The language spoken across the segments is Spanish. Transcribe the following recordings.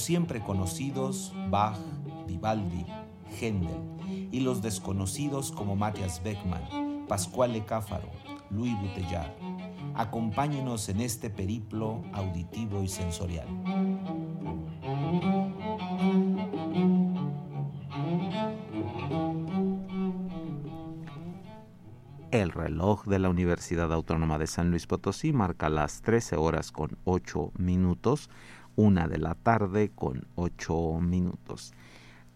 Siempre conocidos Bach, Vivaldi, Händel y los desconocidos como Matthias Beckmann, Pascual Cáfaro, Louis Bouteillard. Acompáñenos en este periplo auditivo y sensorial. El reloj de la Universidad Autónoma de San Luis Potosí marca las 13 horas con 8 minutos, una de la tarde con 8 minutos.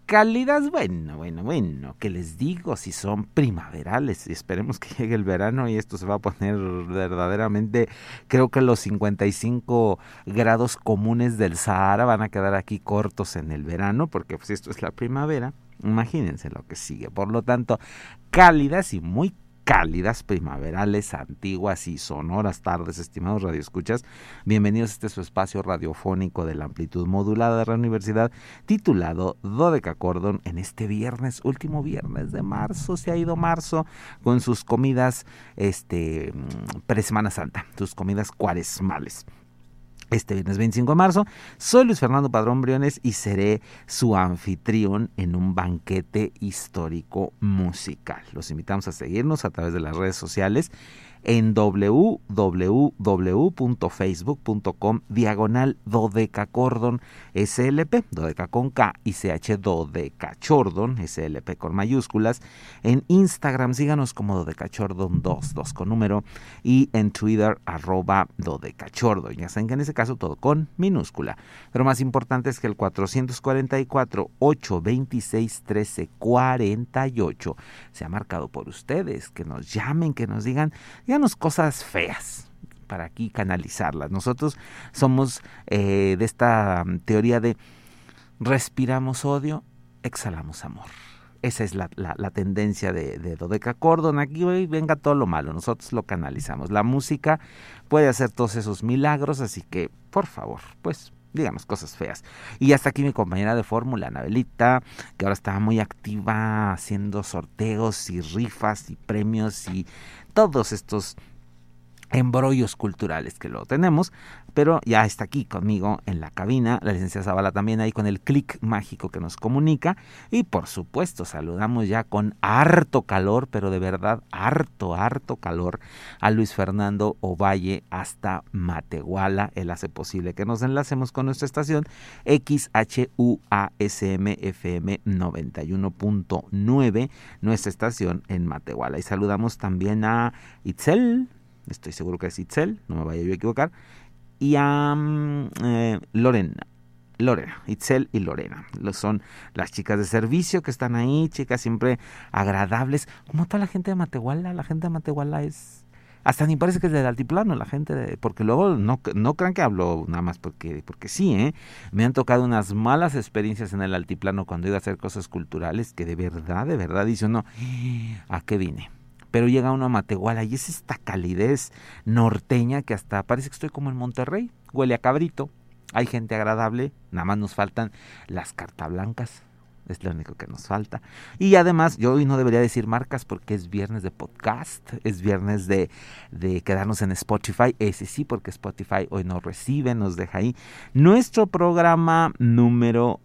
Cálidas, bueno, bueno, bueno, que les digo si son primaverales esperemos que llegue el verano y esto se va a poner verdaderamente, creo que los 55 grados comunes del Sahara van a quedar aquí cortos en el verano porque pues esto es la primavera, imagínense lo que sigue, por lo tanto, cálidas y muy cálidas, primaverales, antiguas y sonoras tardes, estimados radioescuchas. Bienvenidos a este su espacio radiofónico de la amplitud modulada de la universidad, titulado Dodeca Cordon, en este viernes, último viernes de marzo. Se ha ido marzo con sus comidas, este, mm, pre-Semana Santa, sus comidas cuaresmales este viernes 25 de marzo. Soy Luis Fernando Padrón Briones y seré su anfitrión en un banquete histórico musical. Los invitamos a seguirnos a través de las redes sociales en www.facebook.com diagonal dodecacordon slp, dodeca con K y ch dodecachordon slp con mayúsculas. En Instagram síganos como dodecachordon 2, 2 con número y en Twitter arroba dodecachordon. Ya saben que en ese caso todo con minúscula. Pero más importante es que el 444 826 1348 se ha marcado por ustedes, que nos llamen, que nos digan díganos cosas feas para aquí canalizarlas. Nosotros somos eh, de esta mm, teoría de respiramos odio, exhalamos amor. Esa es la, tendencia de, de, Dodeca Cordon. Aquí venga todo lo malo, nosotros lo canalizamos. La música puede hacer todos esos milagros, así que, por favor, pues digamos, cosas feas. Y hasta aquí mi compañera de fórmula, Anabelita, que ahora está muy activa haciendo sorteos y rifas y premios y todos estos embrollos culturales que lo tenemos, pero ya está aquí conmigo en la cabina, la licenciada Zavala también ahí con el clic mágico que nos comunica. Y por supuesto saludamos ya con harto calor, pero de verdad harto, harto calor a Luis Fernando Ovalle hasta Matehuala, él hace posible que nos enlacemos con nuestra estación XHUASM FM 91.9, nuestra estación en Matehuala. Y saludamos también a Itzel estoy seguro que es Itzel, no me vaya yo a equivocar, y a eh, Lorena. Lorena, Itzel y Lorena. Son las chicas de servicio que están ahí, chicas siempre agradables. Como toda la gente de Matehuala, la gente de Matehuala es... Hasta ni parece que es del altiplano la gente, de, porque luego no, no crean que hablo nada más porque, porque sí, ¿eh? Me han tocado unas malas experiencias en el altiplano cuando he ido a hacer cosas culturales que de verdad, de verdad, dice uno, ¿a qué vine? Pero llega uno a Matehuala y es esta calidez norteña que hasta parece que estoy como en Monterrey, huele a cabrito, hay gente agradable, nada más nos faltan las cartas blancas, es lo único que nos falta. Y además, yo hoy no debería decir marcas porque es viernes de podcast, es viernes de, de quedarnos en Spotify, ese sí, porque Spotify hoy nos recibe, nos deja ahí nuestro programa número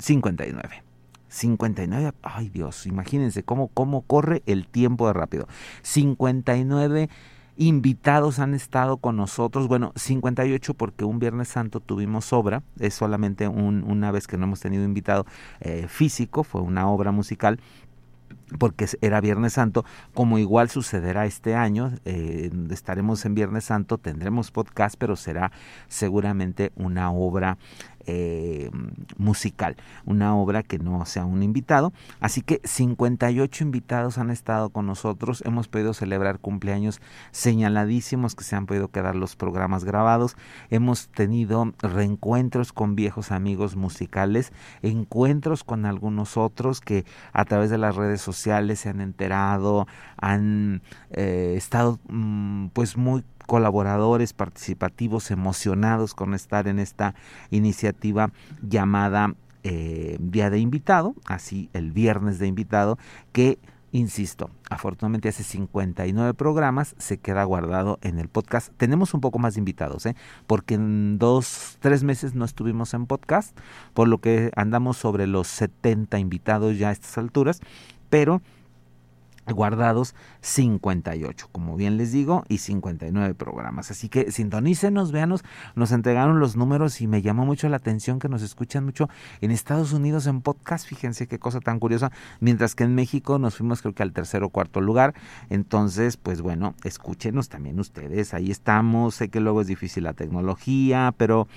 59. 59, ay Dios, imagínense cómo, cómo corre el tiempo de rápido. 59 invitados han estado con nosotros, bueno, 58 porque un Viernes Santo tuvimos obra, es solamente una vez que no hemos tenido invitado eh, físico, fue una obra musical porque era Viernes Santo, como igual sucederá este año, eh, estaremos en Viernes Santo, tendremos podcast, pero será seguramente una obra eh, musical, una obra que no sea un invitado. Así que 58 invitados han estado con nosotros, hemos podido celebrar cumpleaños señaladísimos que se han podido quedar los programas grabados, hemos tenido reencuentros con viejos amigos musicales, encuentros con algunos otros que a través de las redes sociales se han enterado, han eh, estado mm, pues muy colaboradores participativos emocionados con estar en esta iniciativa llamada eh, Día de Invitado, así el viernes de invitado, que Insisto, afortunadamente hace 59 programas se queda guardado en el podcast. Tenemos un poco más de invitados, ¿eh? porque en dos, tres meses no estuvimos en podcast, por lo que andamos sobre los 70 invitados ya a estas alturas, pero guardados 58, como bien les digo, y 59 programas. Así que sintonícenos, véanos, nos entregaron los números y me llamó mucho la atención que nos escuchan mucho en Estados Unidos en podcast, fíjense qué cosa tan curiosa, mientras que en México nos fuimos creo que al tercer o cuarto lugar. Entonces, pues bueno, escúchenos también ustedes, ahí estamos, sé que luego es difícil la tecnología, pero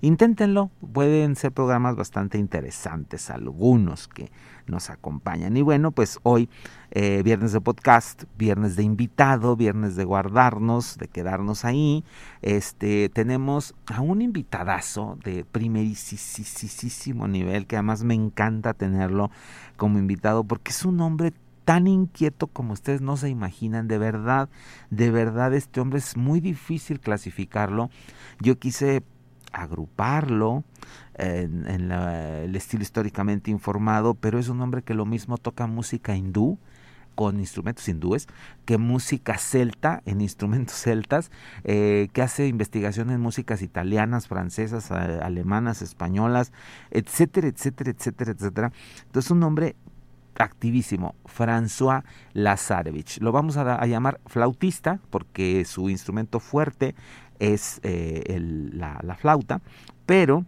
inténtenlo, pueden ser programas bastante interesantes, algunos que nos acompañan. Y bueno, pues hoy, eh, viernes de podcast, viernes de invitado, viernes de guardarnos, de quedarnos ahí, este, tenemos a un invitadazo de primerísimo nivel, que además me encanta tenerlo como invitado, porque es un hombre tan inquieto como ustedes no se imaginan, de verdad, de verdad este hombre es muy difícil clasificarlo. Yo quise agruparlo en, el estilo históricamente informado, pero es un hombre que lo mismo toca música hindú con instrumentos hindúes, que música celta en instrumentos celtas, eh, que hace investigación en músicas italianas, francesas, alemanas, españolas, etcétera, etcétera, etcétera, etcétera. Entonces un hombre activísimo, François Lazarevich. Lo vamos a, llamar flautista porque su instrumento fuerte es eh, la, flauta, pero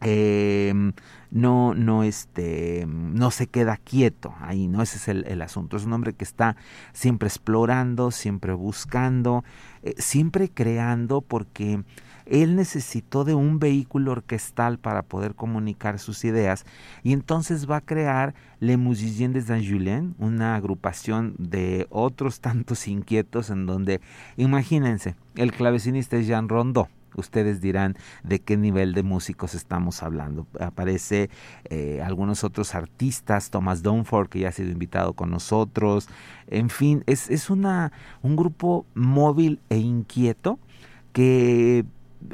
em, no, no, este, no se queda quieto ahí, ¿no? Ese es el, asunto. Es un hombre que está siempre explorando, siempre buscando, eh, siempre creando, porque él necesitó de un vehículo orquestal para poder comunicar sus ideas y entonces va a crear Le Musiciens de Saint-Julien, una agrupación de otros tantos inquietos en donde, imagínense, el clavecinista es Jean Rondeau, ustedes dirán de qué nivel de músicos estamos hablando. Aparece eh, algunos otros artistas, Thomas Dunford, que ya ha sido invitado con nosotros. En fin, es, es una, un grupo móvil e inquieto que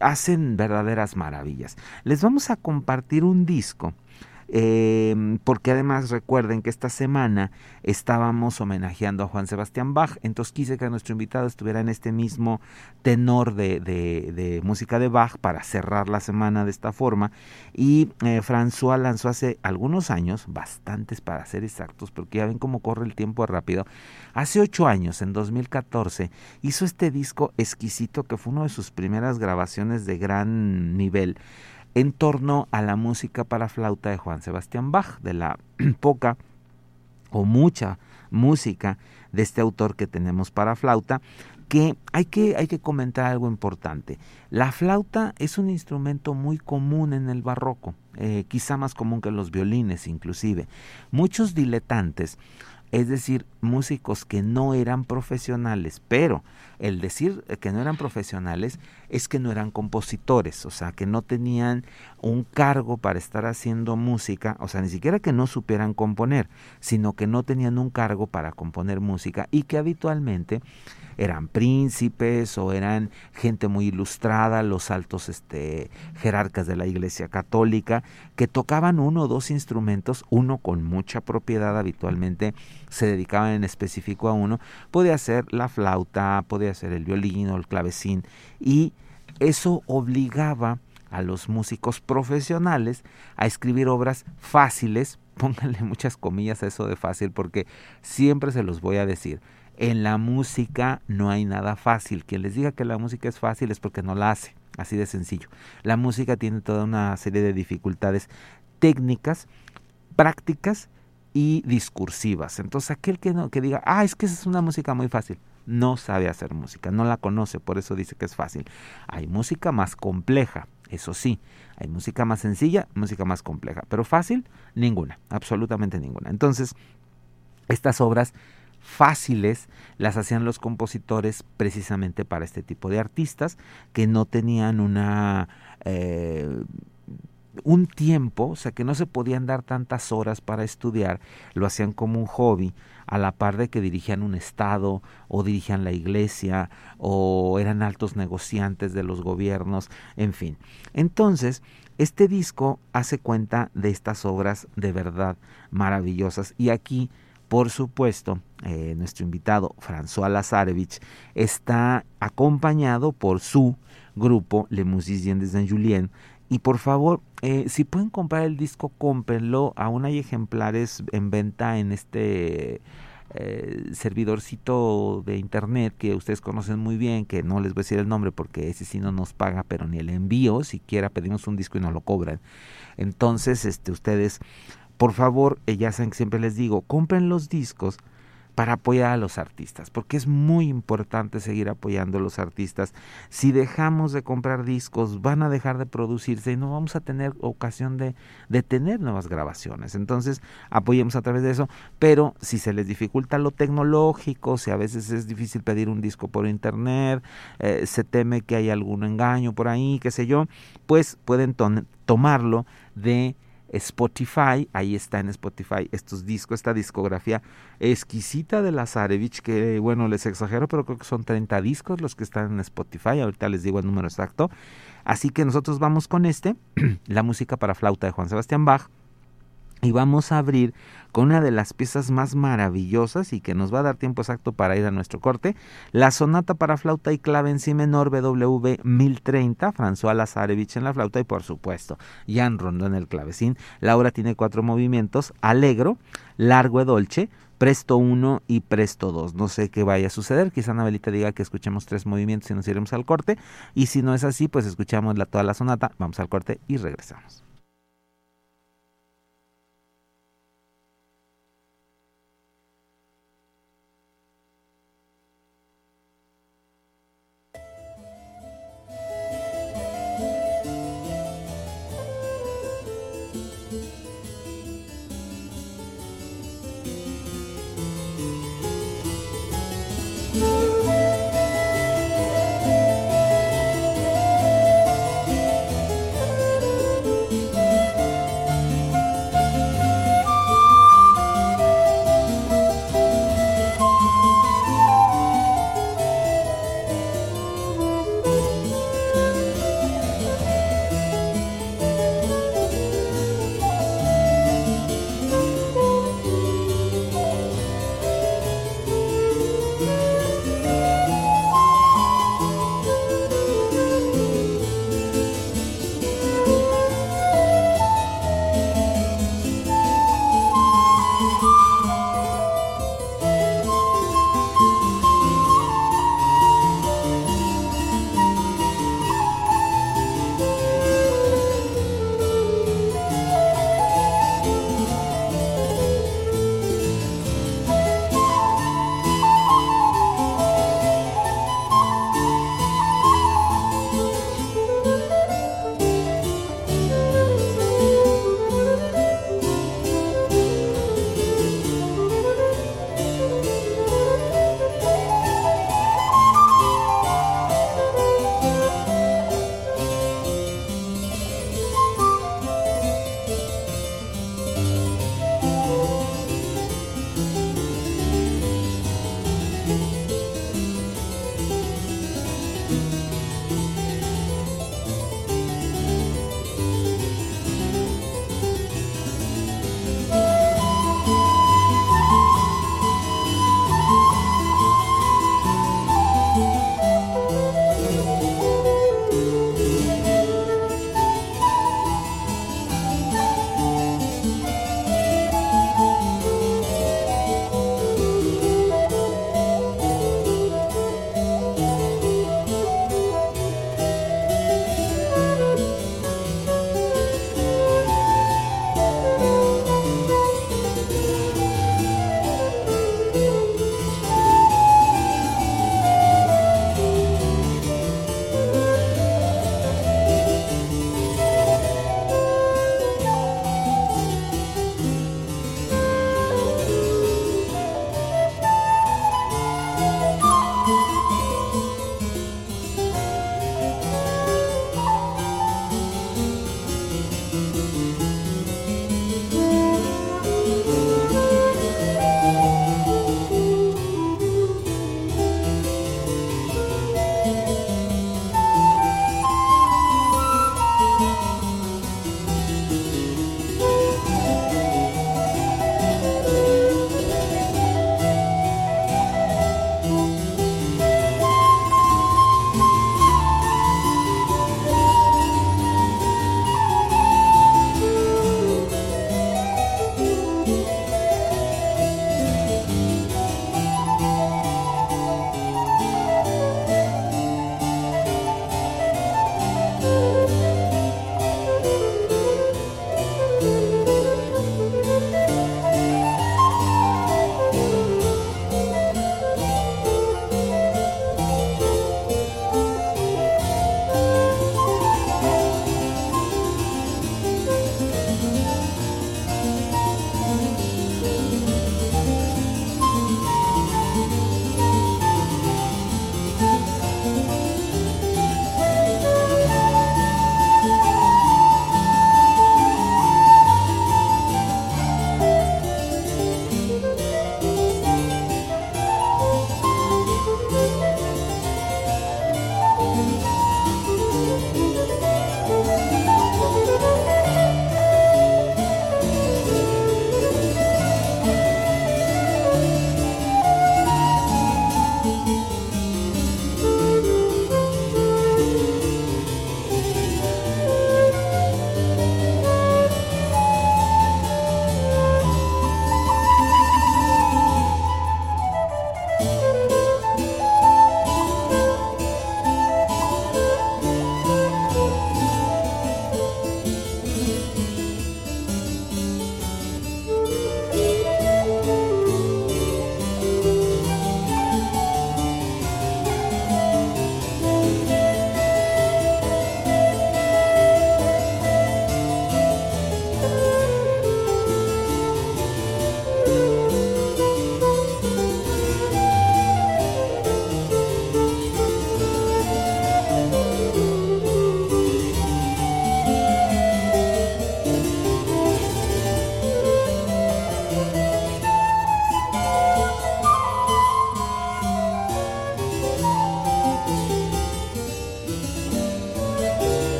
hacen verdaderas maravillas. Les vamos a compartir un disco eh, porque además recuerden que esta semana estábamos homenajeando a Juan Sebastián Bach, entonces quise que nuestro invitado estuviera en este mismo tenor de, de, música de Bach para cerrar la semana de esta forma. Y eh, François lanzó hace algunos años, bastantes para ser exactos, porque ya ven cómo corre el tiempo rápido, hace ocho años, en 2014, hizo este disco exquisito que fue una de sus primeras grabaciones de gran nivel en torno a la música para flauta de Juan Sebastián Bach, de la poca o mucha música de este autor que tenemos para flauta, que hay que, hay que comentar algo importante. La flauta es un instrumento muy común en el barroco, eh, quizá más común que los violines inclusive. Muchos diletantes es decir, músicos que no eran profesionales, pero el decir que no eran profesionales es que no eran compositores, o sea, que no tenían un cargo para estar haciendo música, o sea, ni siquiera que no supieran componer, sino que no tenían un cargo para componer música y que habitualmente eran príncipes o eran gente muy ilustrada, los altos este, jerarcas de la Iglesia Católica, que tocaban uno o dos instrumentos, uno con mucha propiedad habitualmente se dedicaban en específico a uno, podía ser la flauta, podía ser el violín o el clavecín, y eso obligaba a los músicos profesionales a escribir obras fáciles, pónganle muchas comillas a eso de fácil porque siempre se los voy a decir, en la música no hay nada fácil. Quien les diga que la música es fácil es porque no la hace. Así de sencillo. La música tiene toda una serie de dificultades técnicas, prácticas y discursivas. Entonces aquel que, no, que diga, ah, es que esa es una música muy fácil, no sabe hacer música, no la conoce, por eso dice que es fácil. Hay música más compleja, Eso sí, hay música más sencilla, música más compleja, pero fácil, ninguna, absolutamente ninguna. Entonces, estas obras fáciles las hacían los compositores precisamente para este tipo de artistas que no tenían una eh, un tiempo, o sea que no se podían dar tantas horas para estudiar, lo hacían como un hobby, a la par de que dirigían un estado o dirigían la iglesia o eran altos negociantes de los gobiernos, en fin. Entonces, este disco hace cuenta de estas obras de verdad maravillosas y aquí por supuesto, eh, nuestro invitado François Lazarevich está acompañado por su grupo Le Musiciens de Saint-Julien. Y por favor, eh, si pueden comprar el disco, cómprenlo. Aún hay ejemplares en venta en este eh, servidorcito de internet que ustedes conocen muy bien, que no les voy a decir el nombre porque ese sí no nos paga, pero ni el envío, siquiera pedimos un disco y no lo cobran. Entonces, este, ustedes por favor, eh, ya saben que siempre les digo, compren los discos para apoyar a los artistas, porque es muy importante seguir apoyando a los artistas. Si dejamos de comprar discos, van a dejar de producirse y no vamos a tener ocasión de, de tener nuevas grabaciones. Entonces, apoyemos a través de eso, pero si se les dificulta lo tecnológico, si a veces es difícil pedir un disco por internet, eh, se teme que hay algún engaño por ahí, qué sé yo, pues pueden tomarlo de Spotify, ahí está en Spotify estos discos, esta discografía exquisita de Lazarevich, que bueno, les exagero, pero creo que son 30 discos los que están en Spotify, ahorita les digo el número exacto. Así que nosotros vamos con este, la música para flauta de Juan Sebastián Bach, y vamos a abrir con una de las piezas más maravillosas y que nos va a dar tiempo exacto para ir a nuestro corte, la sonata para flauta y clave en si menor BW 1030, François Lazarevich en la flauta y por supuesto Jan Rondo en el clavecín. La obra tiene cuatro movimientos, alegro, largo e dolce, presto 1 y presto 2. No sé qué vaya a suceder, quizá Anabelita diga que escuchemos tres movimientos y nos iremos al corte, y si no es así, pues escuchamos la, toda la sonata, vamos al corte y regresamos.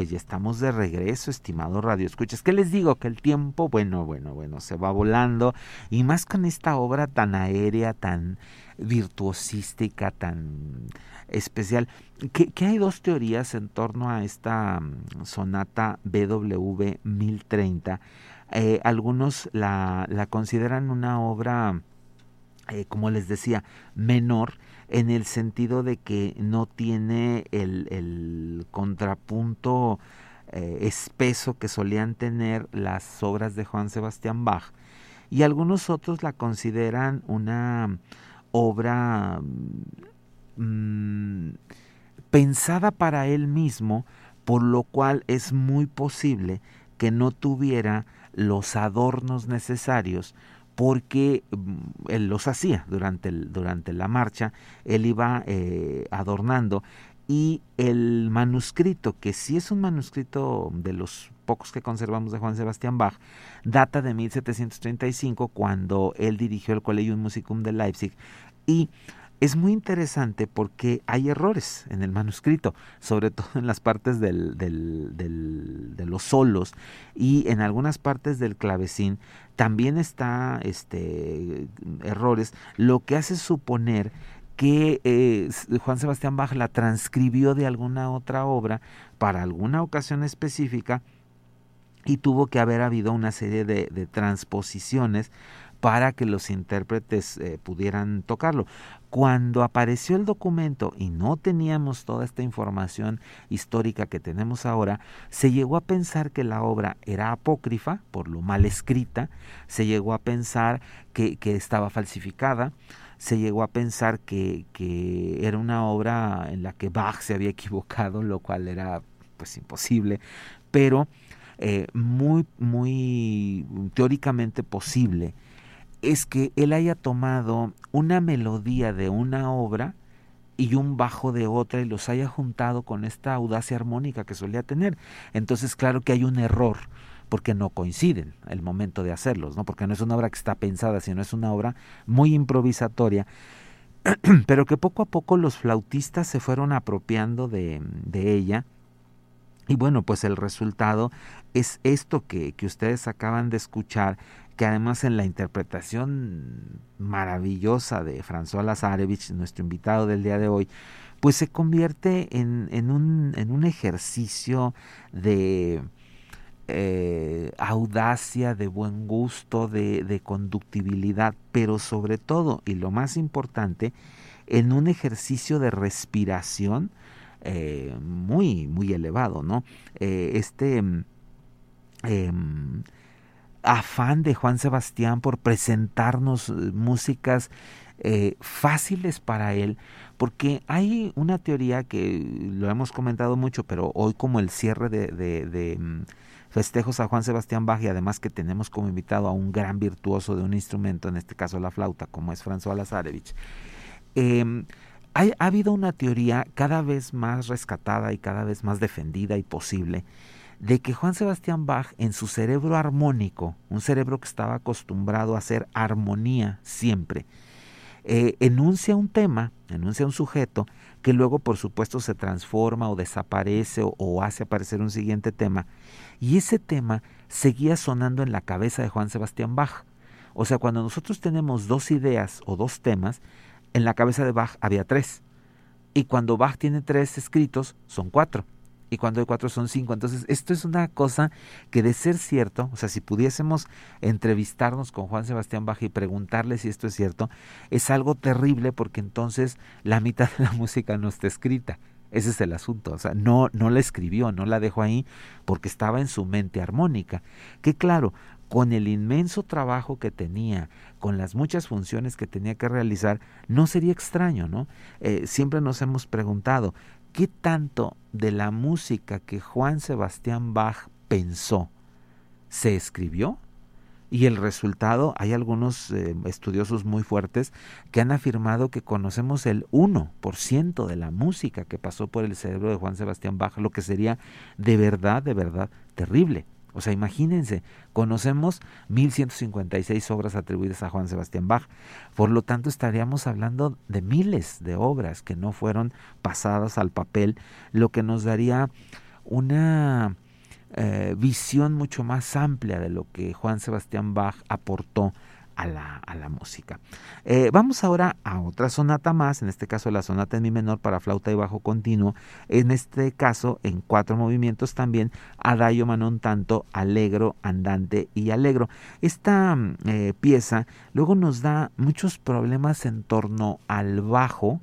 Pues ya estamos de regreso, estimado Radio Escuchas. ¿Qué les digo? Que el tiempo, bueno, bueno, bueno, se va volando. Y más con esta obra tan aérea, tan virtuosística, tan especial. Que, hay dos teorías en torno a esta mm, sonata BW 1030. Eh, algunos la, la, consideran una obra, eh, como les decía, menor en el sentido de que no tiene el, contrapunto eh, espeso que solían tener las obras de Juan Sebastián Bach. Y algunos otros la consideran una obra mm, pensada para él mismo, por lo cual es muy posible que no tuviera los adornos necesarios porque mm, él los hacía durante, durante la marcha, él iba eh, adornando y el manuscrito, que sí es un manuscrito de los pocos que conservamos de Juan Sebastián Bach, data de 1735 cuando él dirigió el Collegium Musicum de Leipzig y es muy interesante porque hay errores en el manuscrito, sobre todo en las partes del, del, de los solos y en algunas partes del clavecín también está este, errores, lo que hace suponer que eh, Juan Sebastián Bach la transcribió de alguna otra obra para alguna ocasión específica y tuvo que haber habido una serie de transposiciones para que los intérpretes eh, pudieran tocarlo. Cuando apareció el documento y no teníamos toda esta información histórica que tenemos ahora, se llegó a pensar que la obra era apócrifa, por lo mal escrita, se llegó a pensar que, estaba falsificada, se llegó a pensar que, que, era una obra en la que Bach se había equivocado, lo cual era pues imposible, pero eh, muy, muy teóricamente posible es que él haya tomado una melodía de una obra y un bajo de otra y los haya juntado con esta audacia armónica que solía tener. Entonces, claro que hay un error porque no coinciden el momento de hacerlos, ¿no? Porque no es una obra que está pensada, sino es una obra muy improvisatoria, pero que poco a poco los flautistas se fueron apropiando de, de ella. Y bueno, pues el resultado es esto que, que ustedes acaban de escuchar que además en la interpretación maravillosa de François Lazarevich, nuestro invitado del día de hoy, pues se convierte en, un, ejercicio de eh, audacia, de buen gusto, de, conductibilidad, pero sobre todo, y lo más importante, en un ejercicio de respiración eh, muy, muy elevado, ¿no? Eh, este... Eh, afán de Juan Sebastián por presentarnos eh, músicas eh, fáciles para él, porque hay una teoría que lo hemos comentado mucho, pero hoy como el cierre de, de, mm, festejos a Juan Sebastián Bach y además que tenemos como invitado a un gran virtuoso de un instrumento, en este caso la flauta, como es François Lazarevich, em, ha habido una teoría cada vez más rescatada y cada vez más defendida y posible, de que Juan Sebastián Bach en su cerebro armónico, un cerebro que estaba acostumbrado a hacer armonía siempre, eh, enuncia un tema, enuncia un sujeto, que luego por supuesto se transforma o desaparece o, o hace aparecer un siguiente tema, y ese tema seguía sonando en la cabeza de Juan Sebastián Bach. O sea, cuando nosotros tenemos dos ideas o dos temas, en la cabeza de Bach había tres. Y cuando Bach tiene tres escritos, son cuatro y cuando hay cuatro son cinco. Entonces, esto es una cosa que de ser cierto, o sea, si pudiésemos entrevistarnos con Juan Sebastián Baja y preguntarle si esto es cierto, es algo terrible porque entonces la mitad de la música no está escrita. Ese es el asunto, o sea, no, no la escribió, no la dejó ahí porque estaba en su mente armónica. Que claro, con el inmenso trabajo que tenía, con las muchas funciones que tenía que realizar, no sería extraño, ¿no? Eh, siempre nos hemos preguntado, ¿qué tanto de la música que Juan Sebastián Bach pensó se escribió? Y el resultado, hay algunos eh, estudiosos muy fuertes que han afirmado que conocemos el 1% de la música que pasó por el cerebro de Juan Sebastián Bach, lo que sería de verdad, de verdad terrible. O sea, imagínense, conocemos 1156 obras atribuidas a Juan Sebastián Bach. Por lo tanto, estaríamos hablando de miles de obras que no fueron pasadas al papel, lo que nos daría una eh, visión mucho más amplia de lo que Juan Sebastián Bach aportó a la, a la música. Eh, vamos ahora a otra sonata más, en este caso la sonata en mi menor para flauta y bajo continuo, en este caso en cuatro movimientos también, adagio manon tanto, alegro, andante y alegro. Esta eh, pieza luego nos da muchos problemas en torno al bajo,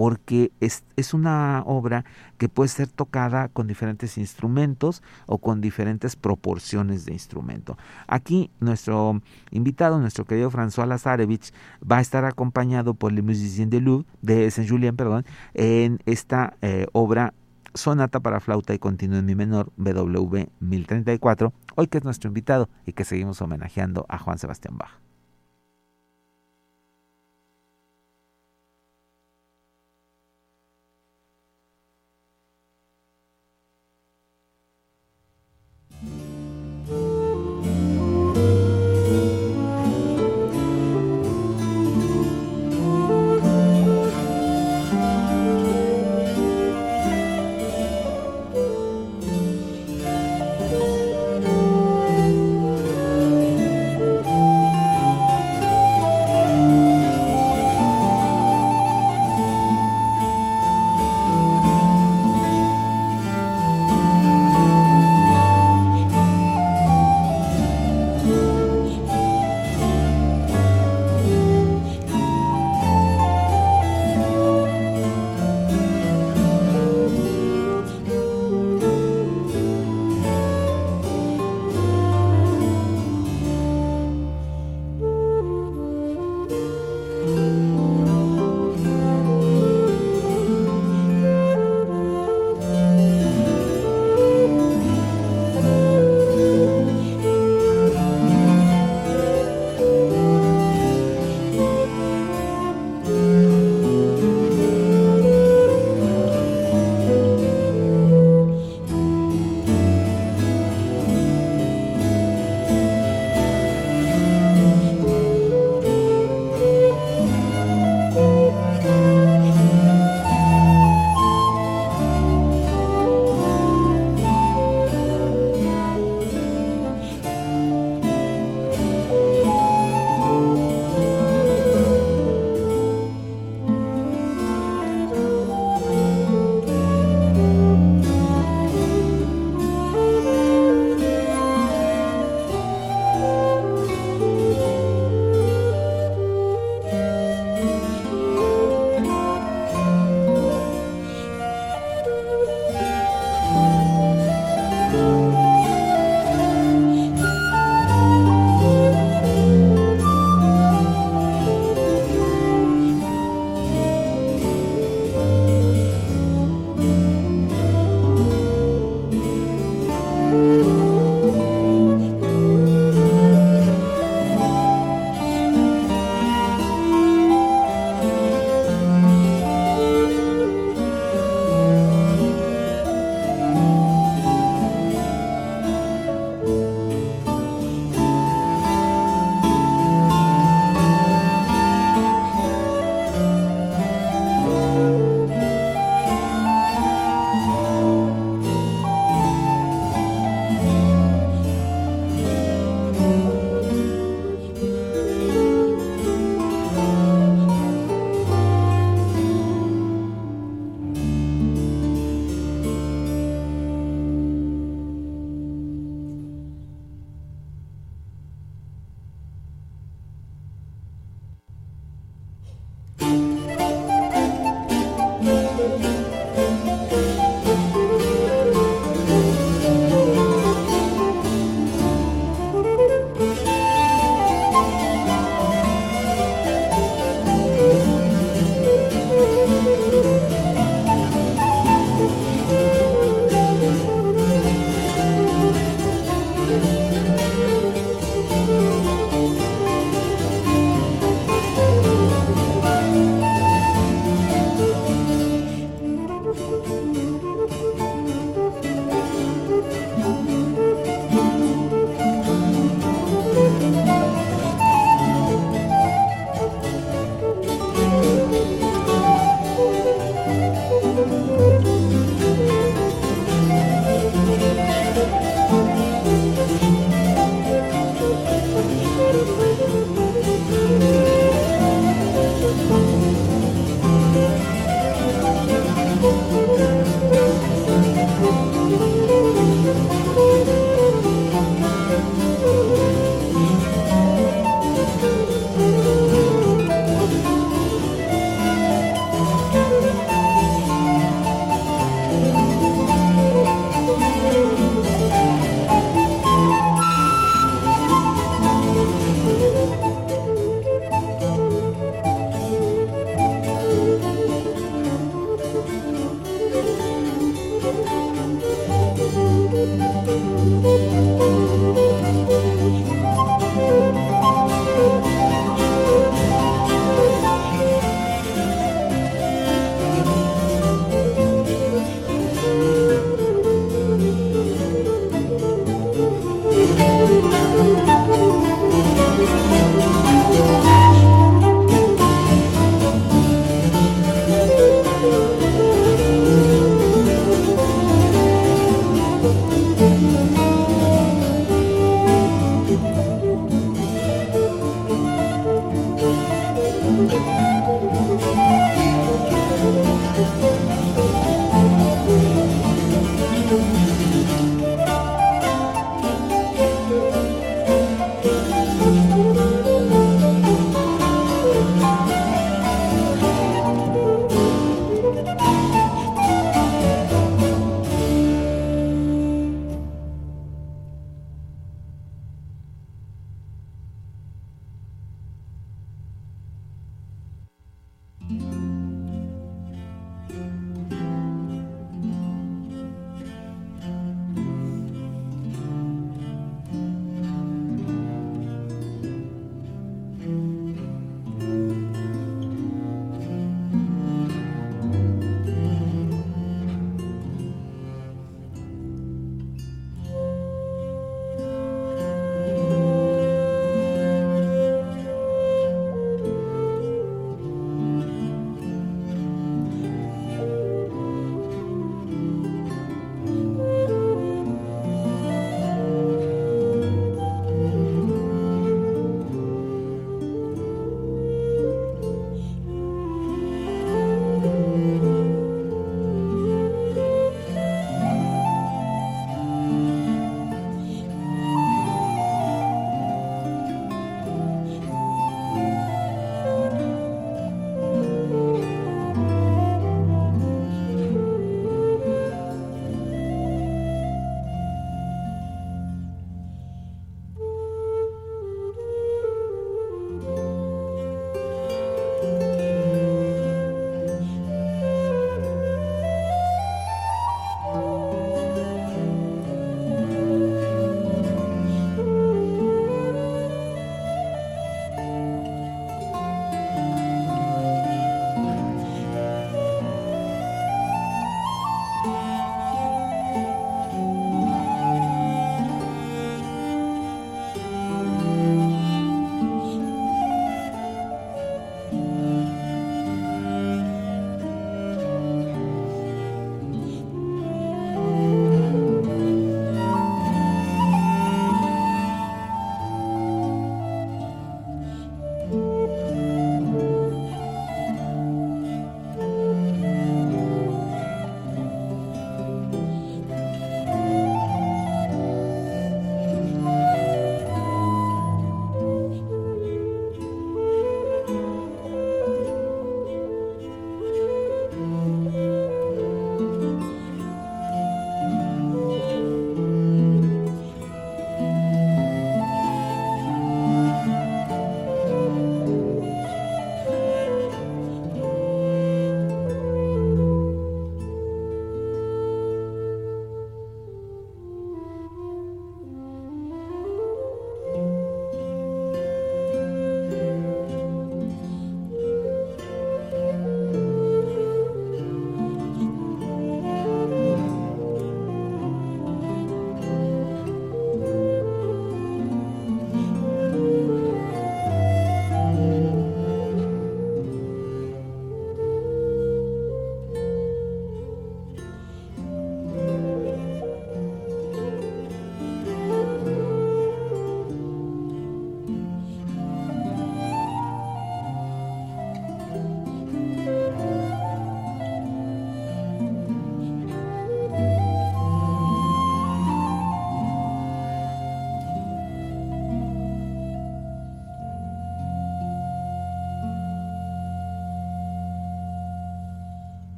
porque es, una obra que puede ser tocada con diferentes instrumentos o con diferentes proporciones de instrumento. Aquí nuestro invitado, nuestro querido François Lazarevich, va a estar acompañado por Le Musicien de Louvre, de Saint-Julien, perdón, en esta eh, obra Sonata para flauta y continuo en mi menor, BW 1034, hoy que es nuestro invitado y que seguimos homenajeando a Juan Sebastián Bach.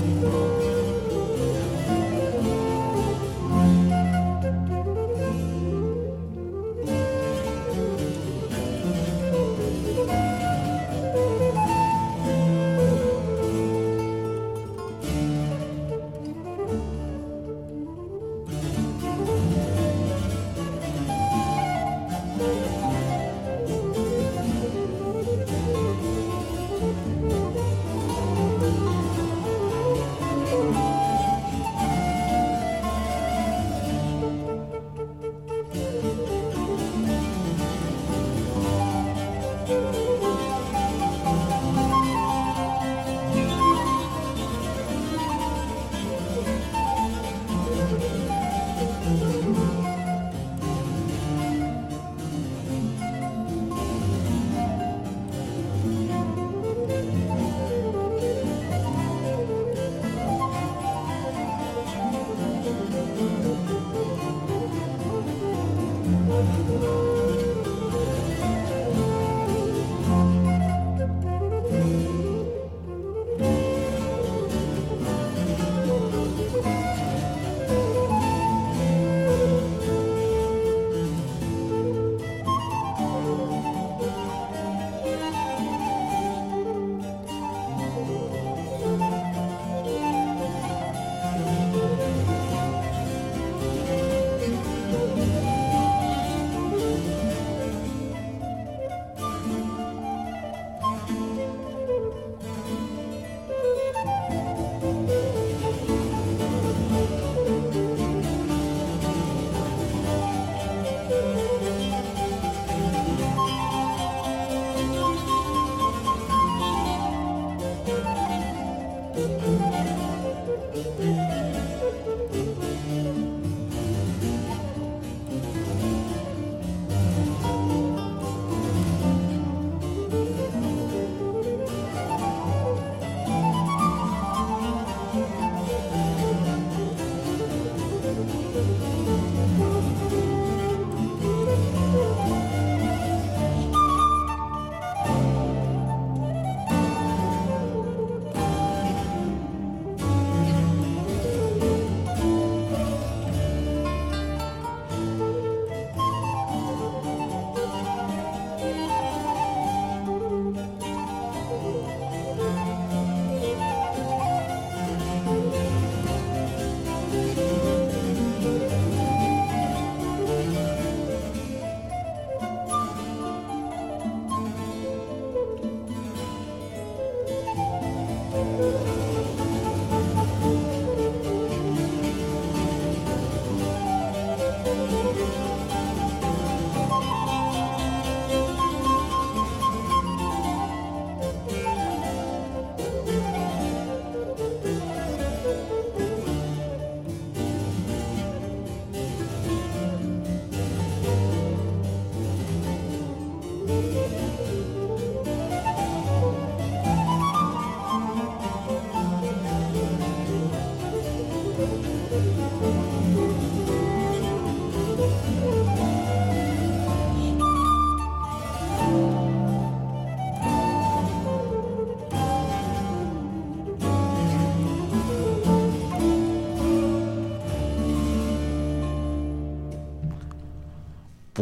Lord.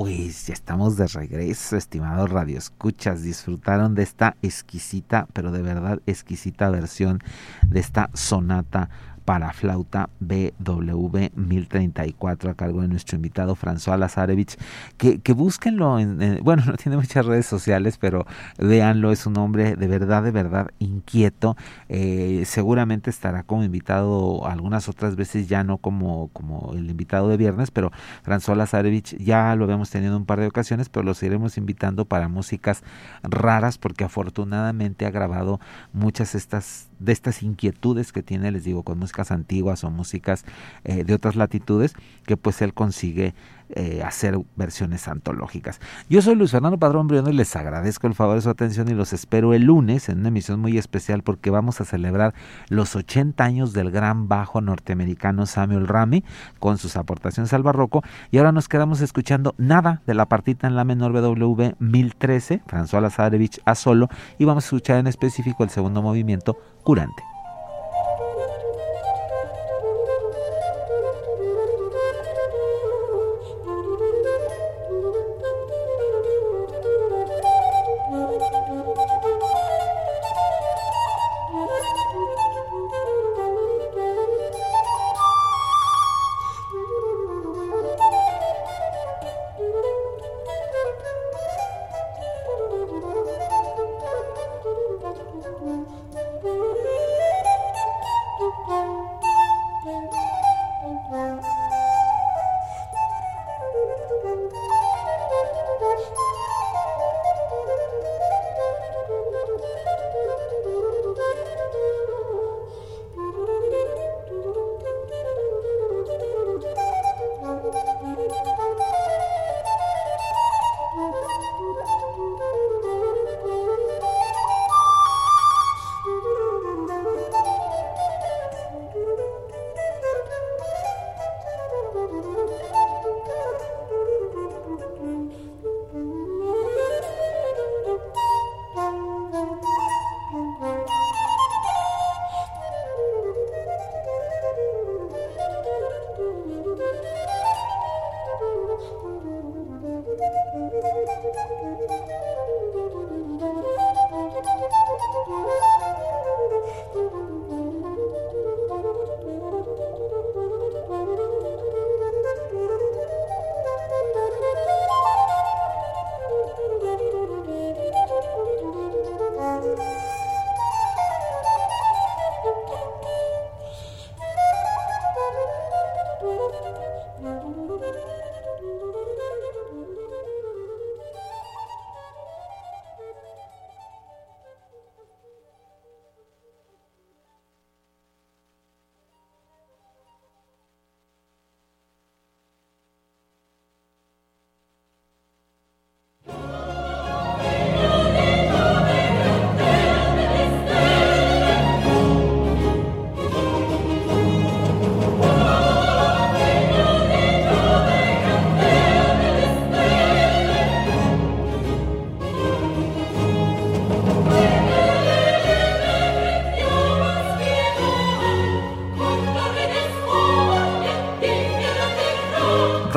Ya estamos de regreso, estimados radioescuchas. Disfrutaron de esta exquisita, pero de verdad exquisita versión de esta sonata para flauta BW 1034 a cargo de nuestro invitado François Lazarevich. Que, que búsquenlo, en, bueno, no tiene muchas redes sociales, pero véanlo, es un hombre de verdad, de verdad inquieto. Eh, seguramente estará como invitado algunas otras veces, ya no como, como el invitado de viernes, pero François Lazarevich ya lo habíamos tenido un par de ocasiones, pero lo seguiremos invitando para músicas raras porque afortunadamente ha grabado muchas estas, de estas inquietudes que tiene, les digo, con música antiguas o músicas eh, de otras latitudes que pues él consigue eh, hacer versiones antológicas. Yo soy Luis Fernando Padrón Briones, les agradezco el favor de su atención y los espero el lunes en una emisión muy especial porque vamos a celebrar los 80 años del gran bajo norteamericano Samuel Rami con sus aportaciones al barroco y ahora nos quedamos escuchando nada de la partita en la menor BW 1013, François Lazarevich a solo y vamos a escuchar en específico el segundo movimiento, Curante.